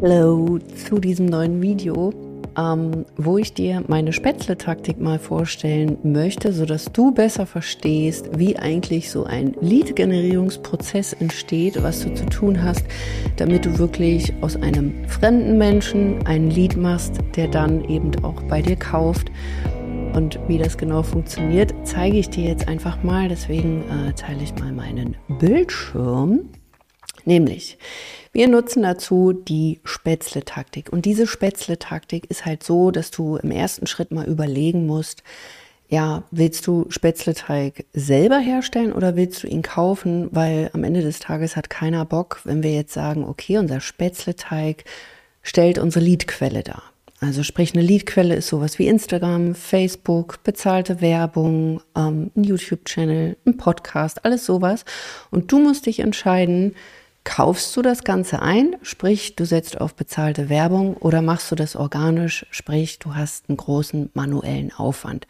Hallo zu diesem neuen Video, ähm, wo ich dir meine Spätzle-Taktik mal vorstellen möchte, sodass du besser verstehst, wie eigentlich so ein Lead-Generierungsprozess entsteht, was du zu tun hast, damit du wirklich aus einem fremden Menschen einen Lead machst, der dann eben auch bei dir kauft. Und wie das genau funktioniert, zeige ich dir jetzt einfach mal. Deswegen äh, teile ich mal meinen Bildschirm. Nämlich, wir nutzen dazu die Spätzle-Taktik. Und diese Spätzle-Taktik ist halt so, dass du im ersten Schritt mal überlegen musst, ja, willst du Spätzleteig selber herstellen oder willst du ihn kaufen? Weil am Ende des Tages hat keiner Bock, wenn wir jetzt sagen, okay, unser Spätzleteig stellt unsere Leadquelle dar. Also sprich, eine Leadquelle ist sowas wie Instagram, Facebook, bezahlte Werbung, ähm, ein YouTube-Channel, ein Podcast, alles sowas. Und du musst dich entscheiden, kaufst du das Ganze ein, sprich, du setzt auf bezahlte Werbung oder machst du das organisch, sprich, du hast einen großen manuellen Aufwand.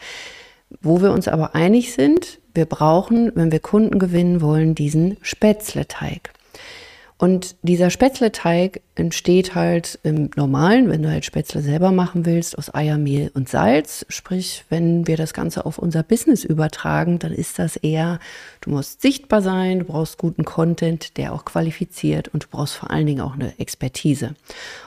Wo wir uns aber einig sind, wir brauchen, wenn wir Kunden gewinnen wollen, diesen Spätzleteig. Und dieser Spätzleteig entsteht halt im Normalen, wenn du halt Spätzle selber machen willst, aus Eier, Mehl und Salz. Sprich, wenn wir das Ganze auf unser Business übertragen, dann ist das eher, du musst sichtbar sein, du brauchst guten Content, der auch qualifiziert und du brauchst vor allen Dingen auch eine Expertise.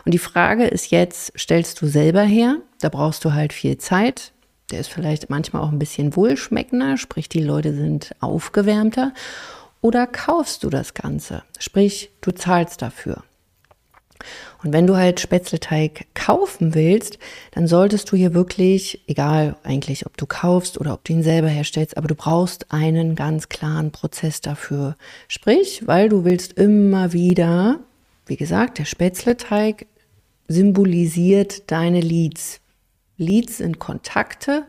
Und die Frage ist jetzt, stellst du selber her? Da brauchst du halt viel Zeit. Der ist vielleicht manchmal auch ein bisschen wohlschmeckender, sprich, die Leute sind aufgewärmter oder kaufst du das Ganze? Sprich, du zahlst dafür. Und wenn du halt Spätzleteig kaufen willst, dann solltest du hier wirklich, egal eigentlich, ob du kaufst oder ob du ihn selber herstellst, aber du brauchst einen ganz klaren Prozess dafür. Sprich, weil du willst immer wieder, wie gesagt, der Spätzleteig symbolisiert deine Leads. Leads sind Kontakte,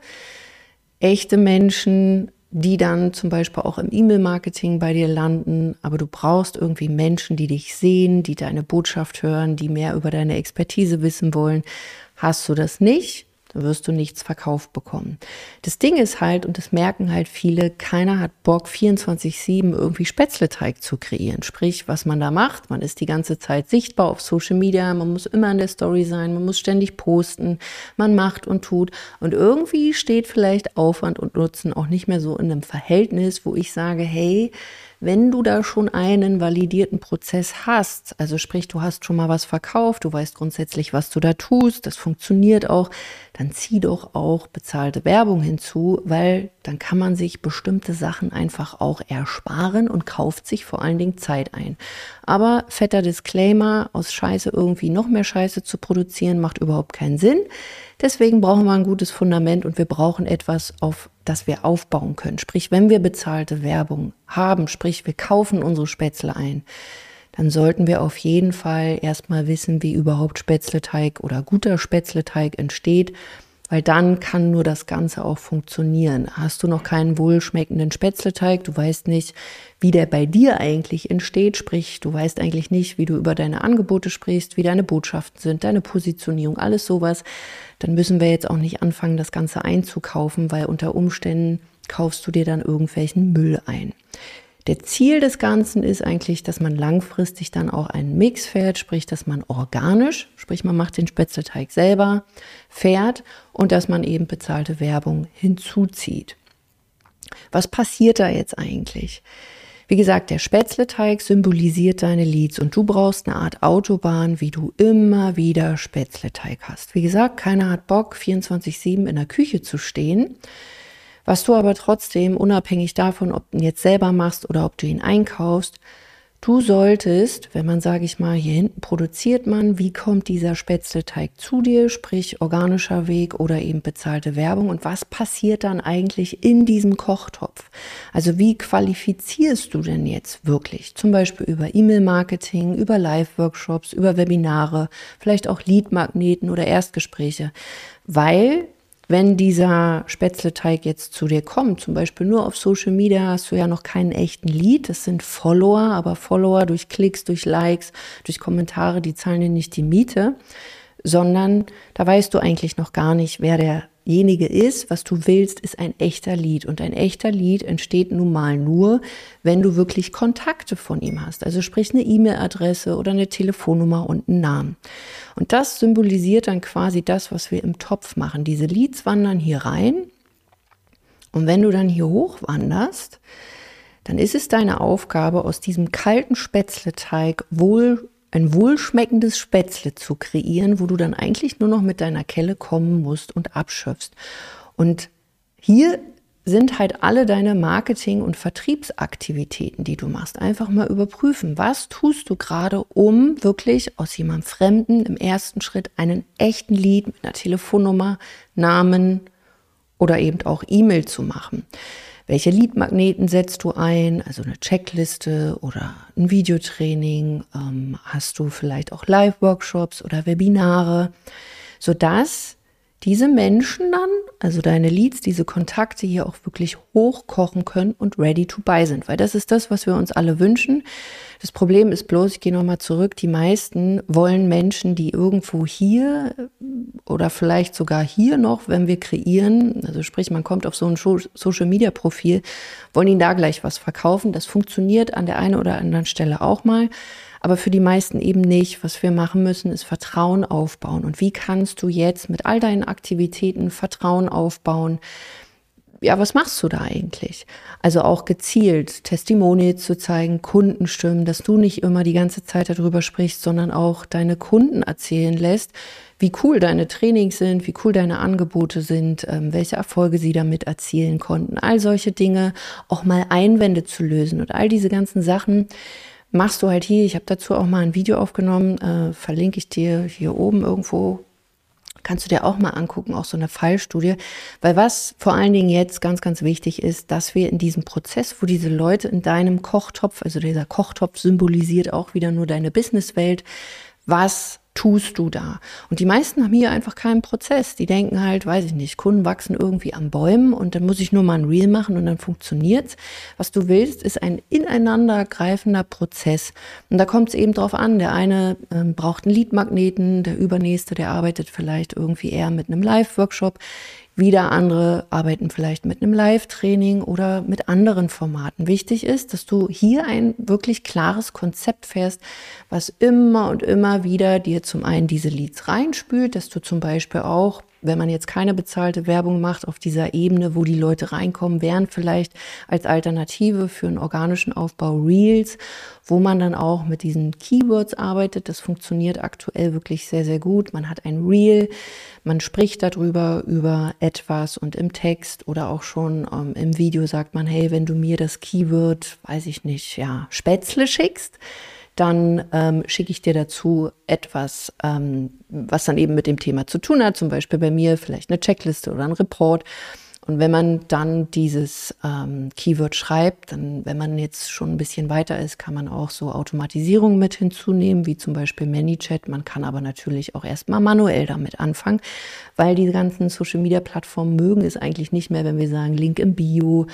echte Menschen, die dann zum Beispiel auch im E-Mail-Marketing bei dir landen. Aber du brauchst irgendwie Menschen, die dich sehen, die deine Botschaft hören, die mehr über deine Expertise wissen wollen. Hast du das nicht, dann wirst du nichts verkauft bekommen. Das Ding ist halt, und das merken halt viele, keiner hat Bock, 24-7 irgendwie Spätzleteig zu kreieren. Sprich, was man da macht, man ist die ganze Zeit sichtbar auf Social Media, man muss immer in der Story sein, man muss ständig posten, man macht und tut. Und irgendwie steht vielleicht Aufwand und Nutzen auch nicht mehr so in einem Verhältnis, wo ich sage, hey, wenn du da schon einen validierten Prozess hast, also sprich, du hast schon mal was verkauft, du weißt grundsätzlich, was du da tust, das funktioniert auch, dann zieh doch auch bezahlte Werbung hinzu, weil dann kann man sich bestimmte Sachen einfach auch ersparen und kauft sich vor allen Dingen Zeit ein. Aber fetter Disclaimer, aus Scheiße irgendwie noch mehr Scheiße zu produzieren, macht überhaupt keinen Sinn. Deswegen brauchen wir ein gutes Fundament und wir brauchen etwas, auf das wir aufbauen können. Sprich, wenn wir bezahlte Werbung haben, sprich, wir kaufen unsere Spätzle ein, dann sollten wir auf jeden Fall erstmal wissen, wie überhaupt Spätzleteig oder guter Spätzleteig entsteht weil dann kann nur das Ganze auch funktionieren. Hast du noch keinen wohlschmeckenden Spätzleteig, du weißt nicht, wie der bei dir eigentlich entsteht, sprich, du weißt eigentlich nicht, wie du über deine Angebote sprichst, wie deine Botschaften sind, deine Positionierung, alles sowas, dann müssen wir jetzt auch nicht anfangen, das Ganze einzukaufen, weil unter Umständen kaufst du dir dann irgendwelchen Müll ein. Der Ziel des Ganzen ist eigentlich, dass man langfristig dann auch einen Mix fährt, sprich, dass man organisch, sprich, man macht den Spätzleteig selber, fährt und dass man eben bezahlte Werbung hinzuzieht. Was passiert da jetzt eigentlich? Wie gesagt, der Spätzleteig symbolisiert deine Leads und du brauchst eine Art Autobahn, wie du immer wieder Spätzleteig hast. Wie gesagt, keiner hat Bock, 24-7 in der Küche zu stehen. Was du aber trotzdem, unabhängig davon, ob du ihn jetzt selber machst oder ob du ihn einkaufst, du solltest, wenn man, sage ich mal, hier hinten produziert man, wie kommt dieser Spätzleteig zu dir, sprich organischer Weg oder eben bezahlte Werbung und was passiert dann eigentlich in diesem Kochtopf? Also wie qualifizierst du denn jetzt wirklich? Zum Beispiel über E-Mail-Marketing, über Live-Workshops, über Webinare, vielleicht auch Lead-Magneten oder Erstgespräche, weil wenn dieser Spätzleteig jetzt zu dir kommt, zum Beispiel nur auf Social Media, hast du ja noch keinen echten Lead. Das sind Follower, aber Follower durch Klicks, durch Likes, durch Kommentare, die zahlen dir nicht die Miete, sondern da weißt du eigentlich noch gar nicht, wer der derjenige ist, was du willst, ist ein echter Lied. Und ein echter Lied entsteht nun mal nur, wenn du wirklich Kontakte von ihm hast. Also sprich eine E-Mail-Adresse oder eine Telefonnummer und einen Namen. Und das symbolisiert dann quasi das, was wir im Topf machen. Diese Leads wandern hier rein. Und wenn du dann hier hochwanderst, dann ist es deine Aufgabe, aus diesem kalten Spätzleteig wohl ein wohlschmeckendes Spätzle zu kreieren, wo du dann eigentlich nur noch mit deiner Kelle kommen musst und abschöpfst. Und hier sind halt alle deine Marketing- und Vertriebsaktivitäten, die du machst. Einfach mal überprüfen, was tust du gerade, um wirklich aus jemandem Fremden im ersten Schritt einen echten Lied mit einer Telefonnummer, Namen oder eben auch E-Mail zu machen. Welche Leadmagneten setzt du ein? Also eine Checkliste oder ein Videotraining? Ähm, hast du vielleicht auch Live-Workshops oder Webinare? Sodass diese Menschen dann, also deine Leads, diese Kontakte hier auch wirklich hochkochen können und ready to buy sind. Weil das ist das, was wir uns alle wünschen. Das Problem ist bloß, ich gehe nochmal zurück, die meisten wollen Menschen, die irgendwo hier oder vielleicht sogar hier noch, wenn wir kreieren, also sprich, man kommt auf so ein Social-Media-Profil, wollen ihnen da gleich was verkaufen. Das funktioniert an der einen oder anderen Stelle auch mal aber für die meisten eben nicht. Was wir machen müssen, ist Vertrauen aufbauen. Und wie kannst du jetzt mit all deinen Aktivitäten Vertrauen aufbauen? Ja, was machst du da eigentlich? Also auch gezielt Testimonials zu zeigen, Kundenstimmen, dass du nicht immer die ganze Zeit darüber sprichst, sondern auch deine Kunden erzählen lässt, wie cool deine Trainings sind, wie cool deine Angebote sind, ähm, welche Erfolge sie damit erzielen konnten. All solche Dinge, auch mal Einwände zu lösen und all diese ganzen Sachen, machst du halt hier. Ich habe dazu auch mal ein Video aufgenommen, äh, verlinke ich dir hier oben irgendwo. Kannst du dir auch mal angucken, auch so eine Fallstudie. Weil was vor allen Dingen jetzt ganz, ganz wichtig ist, dass wir in diesem Prozess, wo diese Leute in deinem Kochtopf, also dieser Kochtopf symbolisiert auch wieder nur deine Businesswelt, was tust du da? Und die meisten haben hier einfach keinen Prozess. Die denken halt, weiß ich nicht, Kunden wachsen irgendwie an Bäumen und dann muss ich nur mal ein Reel machen und dann funktioniert's. Was du willst, ist ein ineinandergreifender Prozess. Und da kommt es eben drauf an. Der eine ähm, braucht einen Leadmagneten, der übernächste, der arbeitet vielleicht irgendwie eher mit einem Live-Workshop. Wieder andere arbeiten vielleicht mit einem Live-Training oder mit anderen Formaten. Wichtig ist, dass du hier ein wirklich klares Konzept fährst, was immer und immer wieder dir zum einen diese Leads reinspült, dass du zum Beispiel auch wenn man jetzt keine bezahlte Werbung macht auf dieser Ebene, wo die Leute reinkommen, wären vielleicht als Alternative für einen organischen Aufbau Reels, wo man dann auch mit diesen Keywords arbeitet. Das funktioniert aktuell wirklich sehr, sehr gut. Man hat ein Reel, man spricht darüber, über etwas und im Text oder auch schon ähm, im Video sagt man, hey, wenn du mir das Keyword, weiß ich nicht, ja, Spätzle schickst, dann ähm, schicke ich dir dazu etwas, ähm, was dann eben mit dem Thema zu tun hat, zum Beispiel bei mir vielleicht eine Checkliste oder ein Report. Und wenn man dann dieses ähm, Keyword schreibt, dann, wenn man jetzt schon ein bisschen weiter ist, kann man auch so Automatisierung mit hinzunehmen, wie zum Beispiel ManyChat. Man kann aber natürlich auch erstmal manuell damit anfangen, weil die ganzen Social Media Plattformen mögen es eigentlich nicht mehr, wenn wir sagen Link im Bio,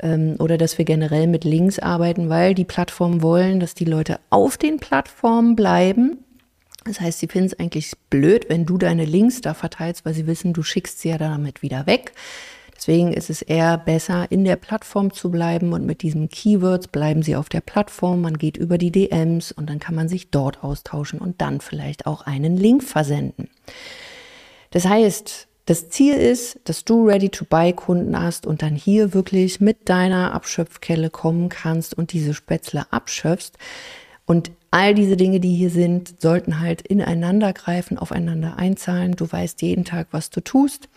ähm, oder dass wir generell mit Links arbeiten, weil die Plattformen wollen, dass die Leute auf den Plattformen bleiben. Das heißt, sie finden es eigentlich blöd, wenn du deine Links da verteilst, weil sie wissen, du schickst sie ja damit wieder weg. Deswegen ist es eher besser, in der Plattform zu bleiben und mit diesen Keywords bleiben sie auf der Plattform. Man geht über die DMs und dann kann man sich dort austauschen und dann vielleicht auch einen Link versenden. Das heißt, das Ziel ist, dass du Ready-to-Buy-Kunden hast und dann hier wirklich mit deiner Abschöpfkelle kommen kannst und diese Spätzle abschöpfst. Und all diese Dinge, die hier sind, sollten halt ineinander greifen, aufeinander einzahlen. Du weißt jeden Tag, was du tust.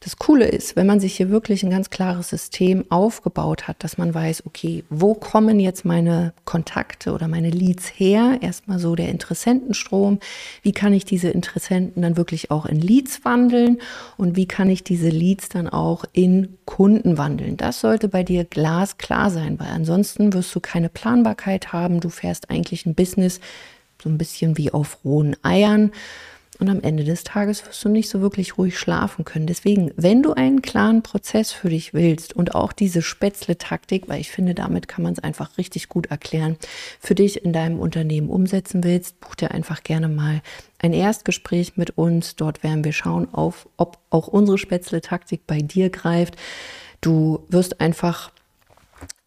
Das Coole ist, wenn man sich hier wirklich ein ganz klares System aufgebaut hat, dass man weiß, okay, wo kommen jetzt meine Kontakte oder meine Leads her? Erstmal so der Interessentenstrom. Wie kann ich diese Interessenten dann wirklich auch in Leads wandeln? Und wie kann ich diese Leads dann auch in Kunden wandeln? Das sollte bei dir glasklar sein, weil ansonsten wirst du keine Planbarkeit haben. Du fährst eigentlich ein Business so ein bisschen wie auf rohen Eiern und am Ende des Tages wirst du nicht so wirklich ruhig schlafen können. Deswegen, wenn du einen klaren Prozess für dich willst und auch diese Spätzle-Taktik, weil ich finde, damit kann man es einfach richtig gut erklären, für dich in deinem Unternehmen umsetzen willst, buch dir einfach gerne mal ein Erstgespräch mit uns. Dort werden wir schauen, auf, ob auch unsere Spätzle-Taktik bei dir greift. Du wirst einfach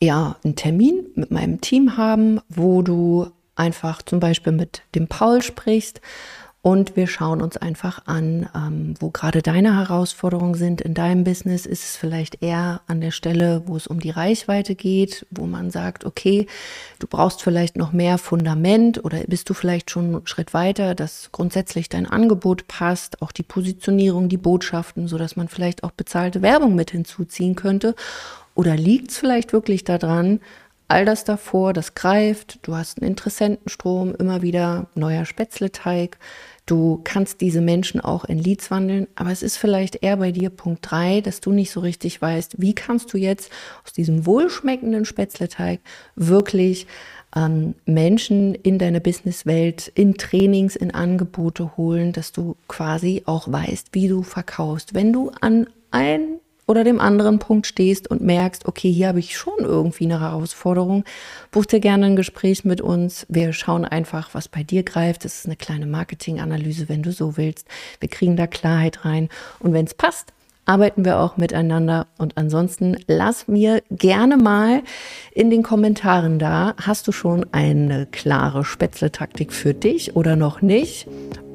ja einen Termin mit meinem Team haben, wo du einfach zum Beispiel mit dem Paul sprichst und wir schauen uns einfach an, ähm, wo gerade deine Herausforderungen sind in deinem Business. Ist es vielleicht eher an der Stelle, wo es um die Reichweite geht, wo man sagt, okay, du brauchst vielleicht noch mehr Fundament oder bist du vielleicht schon einen Schritt weiter, dass grundsätzlich dein Angebot passt, auch die Positionierung, die Botschaften, so dass man vielleicht auch bezahlte Werbung mit hinzuziehen könnte. Oder liegt es vielleicht wirklich daran, all das davor, das greift, du hast einen Interessentenstrom, immer wieder neuer Spätzleteig, du kannst diese Menschen auch in Leads wandeln, aber es ist vielleicht eher bei dir Punkt drei, dass du nicht so richtig weißt, wie kannst du jetzt aus diesem wohlschmeckenden Spätzleteig wirklich ähm, Menschen in deine Businesswelt, in Trainings, in Angebote holen, dass du quasi auch weißt, wie du verkaufst. Wenn du an ein oder dem anderen Punkt stehst und merkst, okay, hier habe ich schon irgendwie eine Herausforderung, buch dir gerne ein Gespräch mit uns. Wir schauen einfach, was bei dir greift. Das ist eine kleine Marketinganalyse, wenn du so willst. Wir kriegen da Klarheit rein. Und wenn es passt, arbeiten wir auch miteinander. Und ansonsten lass mir gerne mal in den Kommentaren da, hast du schon eine klare Spätzle-Taktik für dich oder noch nicht?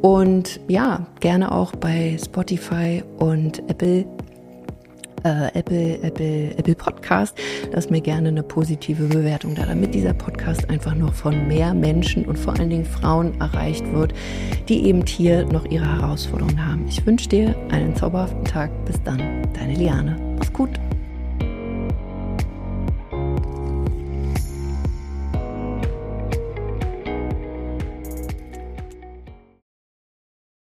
Und ja, gerne auch bei Spotify und Apple äh, Apple, Apple, Apple Podcast. Lass mir gerne eine positive Bewertung da, damit dieser Podcast einfach noch von mehr Menschen und vor allen Dingen Frauen erreicht wird, die eben hier noch ihre Herausforderungen haben. Ich wünsche dir einen zauberhaften Tag. Bis dann, deine Liane. Mach's gut.